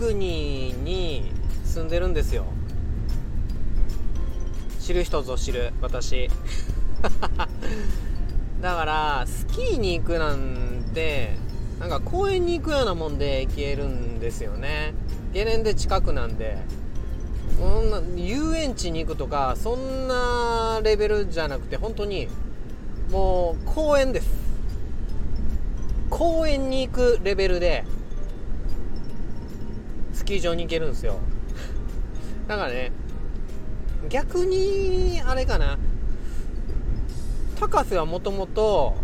国に住んでるんですよ。知る人ぞ知る私。だからスキーに行くなんてなんか公園に行くようなもんで行けるんですよね。ゲレンデ近くなんで。そんな遊園地に行くとかそんなレベルじゃなくて本当にもう公園です。公園に行くレベルでスキー場に行けるんですよ。だからね逆にあれかな。高瀬はもともと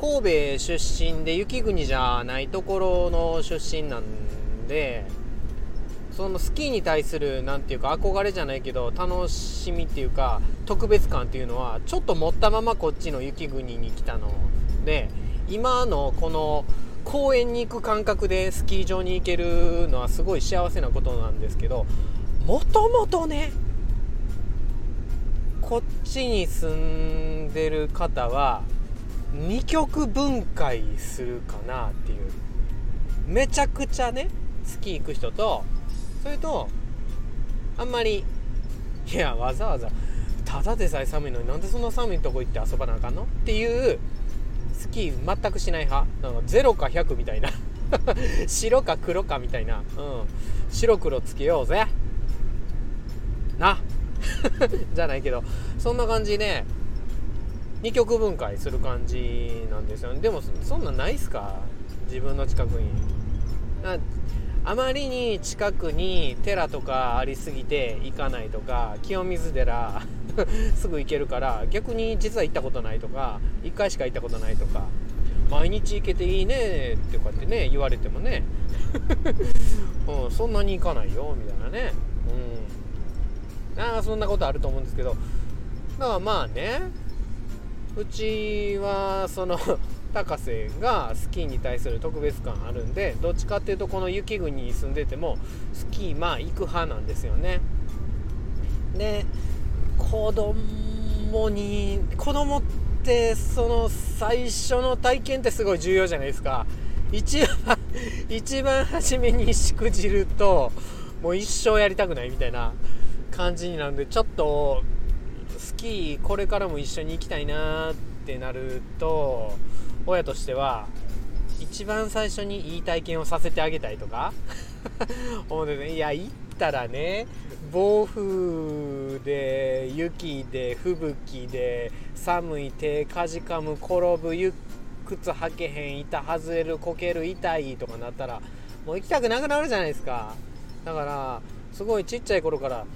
神戸出身で雪国じゃないところの出身なんでそのスキーに対する何ていうか憧れじゃないけど楽しみっていうか特別感っていうのはちょっと持ったままこっちの雪国に来たので今のこの公園に行く感覚でスキー場に行けるのはすごい幸せなことなんですけどもともとねこっちに住んでる方は二極分解するかなっていう。めちゃくちゃねスキー行く人とそれとあんまりいやわざわざただでさえ寒いのになんでそんな寒いとこ行って遊ばなあかんのっていうスキー全くしない派。なんか0か100みたいな。白か黒かみたいな、うん、白黒つけようぜ。な。じゃないけどそんな感じね2極分解する感じなんですよね。でもそんなんないっすか？自分の近くに。あまりに近くに寺とかありすぎて行かないとか清水寺 すぐ行けるから逆に実は行ったことないとか1回しか行ったことないとか毎日行けていいねってこうやってね言われてもね、うん、そんなに行かないよみたいなね。うん。あそんなことあると思うんですけど。だからまあねうちはその高瀬がスキーに対する特別感あるんでどっちかっていうとこの雪国に住んでてもスキーまあ行く派なんですよね。で子供に子供ってその最初の体験ってすごい重要じゃないですか。一番 一番初めにしくじるともう一生やりたくないみたいな感じになるんでちょっとスキーこれからも一緒に行きたいなってなると親としては一番最初にいい体験をさせてあげたいとか 思ってね。いや行ったらね暴風で雪で吹雪で寒い手かじかむ転ぶ靴履けへん板外れるこける痛いとかなったらもう行きたくなくなるじゃないですか。だからすごいちっちゃい頃から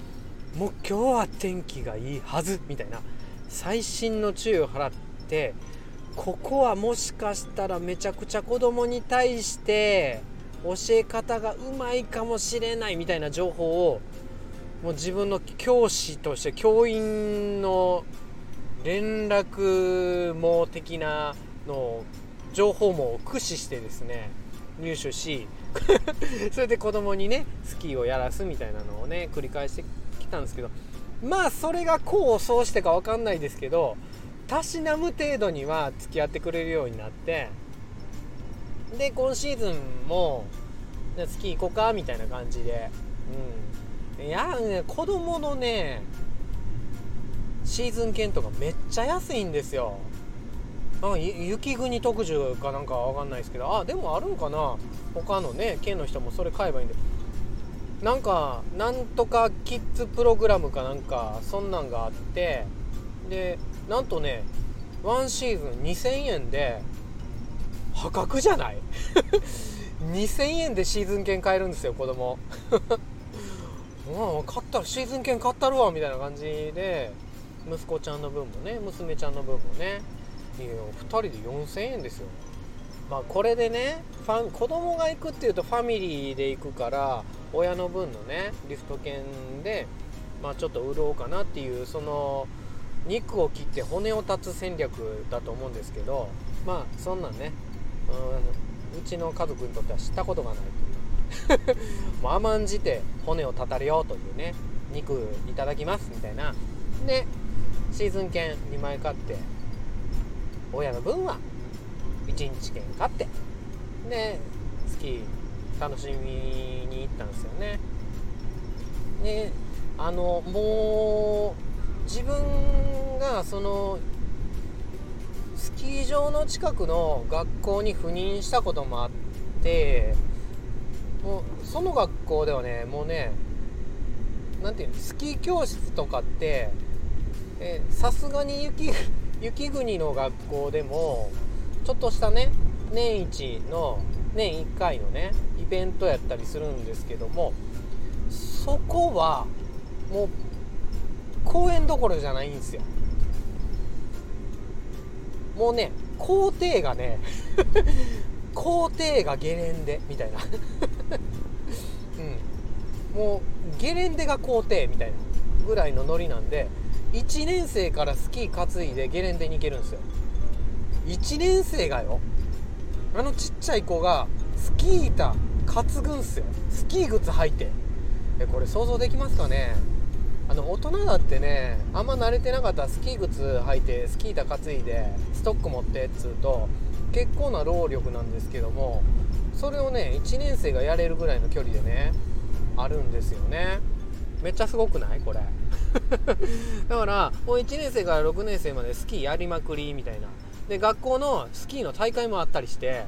もう今日は天気がいいはずみたいな細心の注意を払ってここはもしかしたらめちゃくちゃ子供に対して教え方がうまいかもしれないみたいな情報をもう自分の教師として教員の連絡網的なの情報も駆使してですね入手し それで子供にねスキーをやらすみたいなのをね繰り返してきたんですけどまあそれが功を奏してか分かんないですけどたしなむ程度には付き合ってくれるようになってで今シーズンもスキー行こうかみたいな感じで、うん、いやね子供のねシーズン券とかめっちゃ安いんですよ。なんか雪国特需かなんかわかんないですけどあでもあるんかな？他のね県の人もそれ買えばいいんで。なんかなんとかキッズプログラムかなんかそんなんがあってでなんとね1シーズン2000円で破格じゃない？2000円でシーズン券買えるんですよ子供。もう買ったらシーズン券買ったるわみたいな感じで息子ちゃんの分もね娘ちゃんの分もねいや2人で4000円ですよ。まあこれでねファン子供が行くっていうとファミリーで行くから親の分のねリフト券でまあちょっと売ろうかなっていうその肉を切って骨を断つ戦略だと思うんですけどまあそんなんねうんうちの家族にとっては知ったことがないという。もう甘んじて骨を断たれようというね肉いただきますみたいな。でシーズン券2枚買って親の分は1日券買ってで月楽しみに行ったんですよね。であのもう自分がそのスキー場の近くの学校に赴任したこともあってもうその学校ではねもうね何ていうのスキー教室とかってさすがに雪雪国の学校でもちょっとしたね年一の年1回のねイベントやったりするんですけどもそこはもう公園どころじゃないんですよ。もうね校庭がね 校庭がゲレンデみたいな。うん。もうゲレンデが校庭みたいなぐらいのノリなんで1年生からスキー担いでゲレンデに行けるんですよ。1年生がよあのちっちゃい子がスキー板担ぐんすよ。スキー靴履いて。えこれ想像できますかね？の大人だってねあんま慣れてなかったらスキー靴履いてスキー板担いでストック持ってっつうと結構な労力なんですけどもそれをね1年生がやれるぐらいの距離でねあるんですよね。めっちゃすごくない？これ。だからもう1年生から6年生までスキーやりまくりみたいな。で学校のスキーの大会もあったりして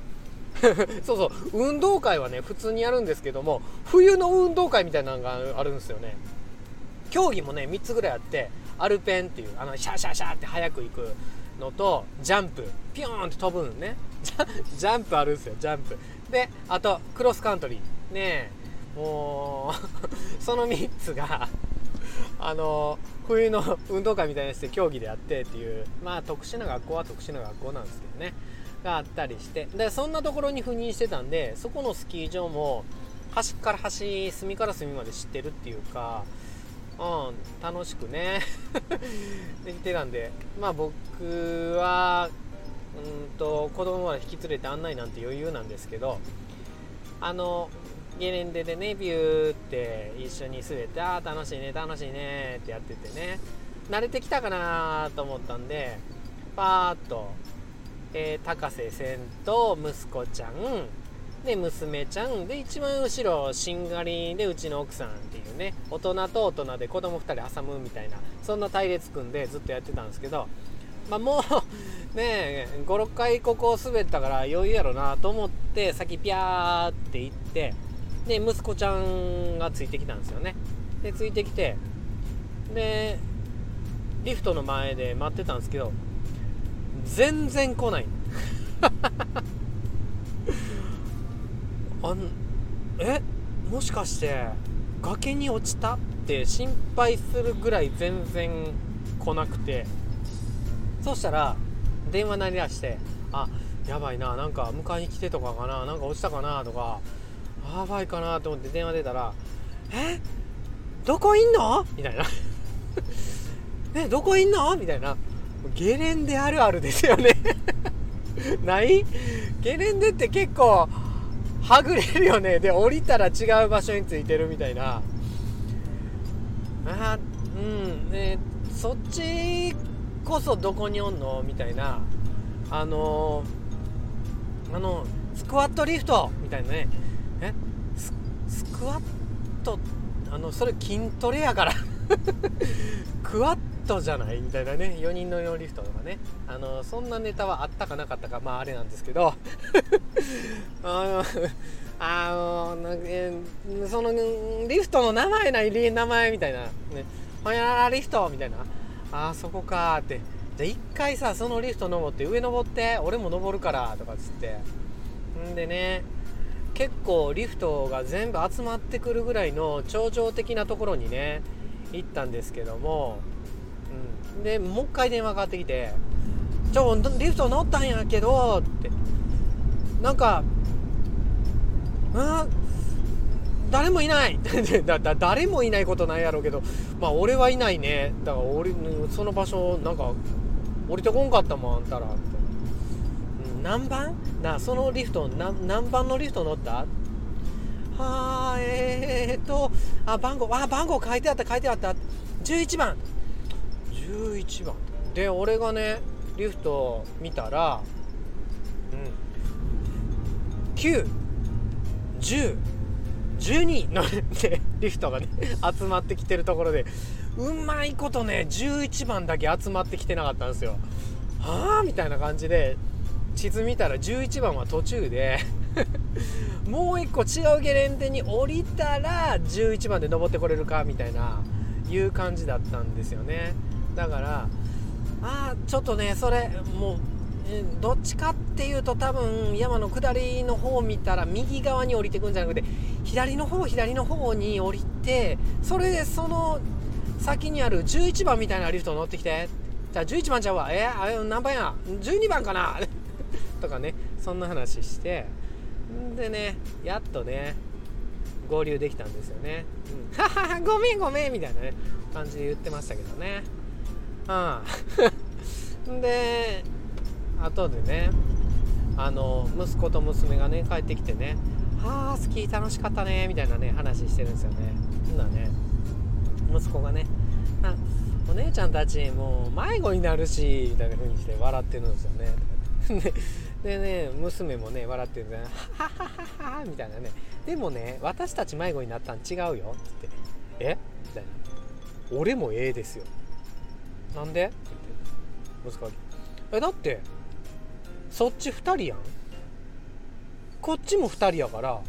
そうそう運動会はね普通にやるんですけども冬の運動会みたいなのがあるんですよね。競技もね3つぐらいあってアルペンっていうあのシャシャシャって速く行くのとジャンプピョーンって飛ぶのね。ジャンプあるんですよジャンプ。であとクロスカントリー。ねえもう その3つが あの冬の運動会みたいなして競技でやってっていうまあ特殊な学校は特殊な学校なんですけどね。があったりして。でそんなところに赴任してたんでそこのスキー場も端から端隅から隅まで知ってるっていうかうん楽しくね。できてたんで。まあ僕はうんと子供は引き連れて案内なんて余裕なんですけどあのゲレンデでねビューって一緒に滑ってああ楽しいね楽しいねってやっててね慣れてきたかなと思ったんでパーッと、えー、高瀬線と息子ちゃんで娘ちゃんで一番後ろしんがりでうちの奥さんね。大人と大人で子供2人挟むみたいなそんな隊列組んでずっとやってたんですけどまあ、もう ね56回ここ滑ったから余裕やろなと思って先ピャーって行ってで息子ちゃんがついてきたんですよね。でついてきてでリフトの前で待ってたんですけど全然来ない。あんえ？もしかして崖に落ちたって心配するぐらい全然来なくて。そしたら電話鳴り出してあやばいななんか迎えに来てとかかななんか落ちたかなとかやばいかなと思って電話出たら「え？どこいんの?」みたいな「えどこいんの?」みたいな。ゲレンデあるあるですよね。ない？ゲレンデって結構はぐれるよね。で降りたら違う場所についてるみたいな。あうん。ねそっちこそどこにおんの？みたいな。あのあのスクワットリフトみたいなね。え？スクワット？あのそれ筋トレやから。クワットじゃないみたいなね4人の4リフトとかね。あのそんなネタはあったかなかったかまああれなんですけど。あのあのそのリフトの名前ない名前みたいなね。ほやらリフトみたいな。あそこかって。じゃあ一回さそのリフト登って上登って俺も登るからとかっつって。んでね結構リフトが全部集まってくるぐらいの頂上的なところにね行ったんですけども、うん、でもう一回電話かかってきて「ちょリフト乗ったんやけど」って。なんか「うん誰もいないだだ誰もいないことないやろうけどまあ俺はいないね。だから俺その場所なんか降りてこんかったもんあんたら」って。何番？なそのリフト何番のリフト乗った？はあえー、っとあ番号あ番号書いてあった書いてあった。11番。11番。で俺がねリフト見たらうん。9 1012の、ね、リフトがね集まってきてるところでうまいことね11番だけ集まってきてなかったんですよ。はあ？みたいな感じで地図見たら11番は途中で もう一個違うゲレンデに降りたら11番で登ってこれるかみたいないう感じだったんですよね。だからああちょっとねそれもうどっちかっていうと多分山の下りの方を見たら右側に降りてくんじゃなくて左の方左の方に降りてそれでその先にある11番みたいなリフト乗ってきて。じゃあ11番ちゃうわ。えー、何番や？12番かな？とかねそんな話して。でねやっとね合流できたんですよね、うん、ごめんごめんみたいなね感じで言ってましたけどね。うん。で後でねあの息子と娘がね帰ってきてね「はあスキー楽しかったね」みたいなね話してるんですよね。ほんなね息子がねお姉ちゃんたちもう迷子になるしみたいな風にして笑ってるんですよね。でね娘もね笑ってるんですよはははみたいなねでもね私たち迷子になったん違うよってえ？みたいな俺もええですよなんで？って言って息子がえだってそっち2人やん。こっちも2人やから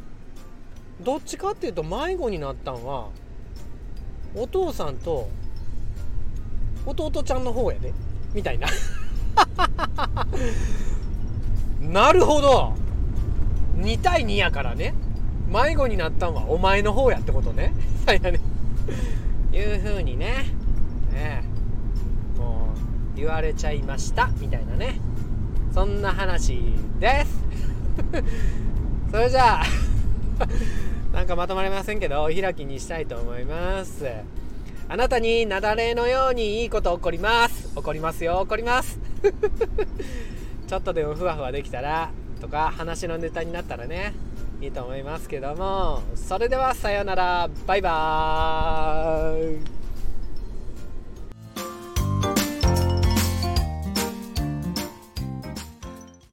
どっちかっていうと迷子になったんはお父さんと弟ちゃんの方やで。みたいな。なるほど。2対2やからね。迷子になったんはお前の方やってことね。みたいなね。いう風にね。ね言われちゃいましたみたいなね。そんな話です。それじゃあ なんかまとまりませんけどお開きにしたいと思います。あなたに雪崩のようにいいこと起こります。起こりますよ起こります。ちょっとでもふわふわできたらとか話のネタになったらねいいと思いますけども。それではさようなら。バイバーイ。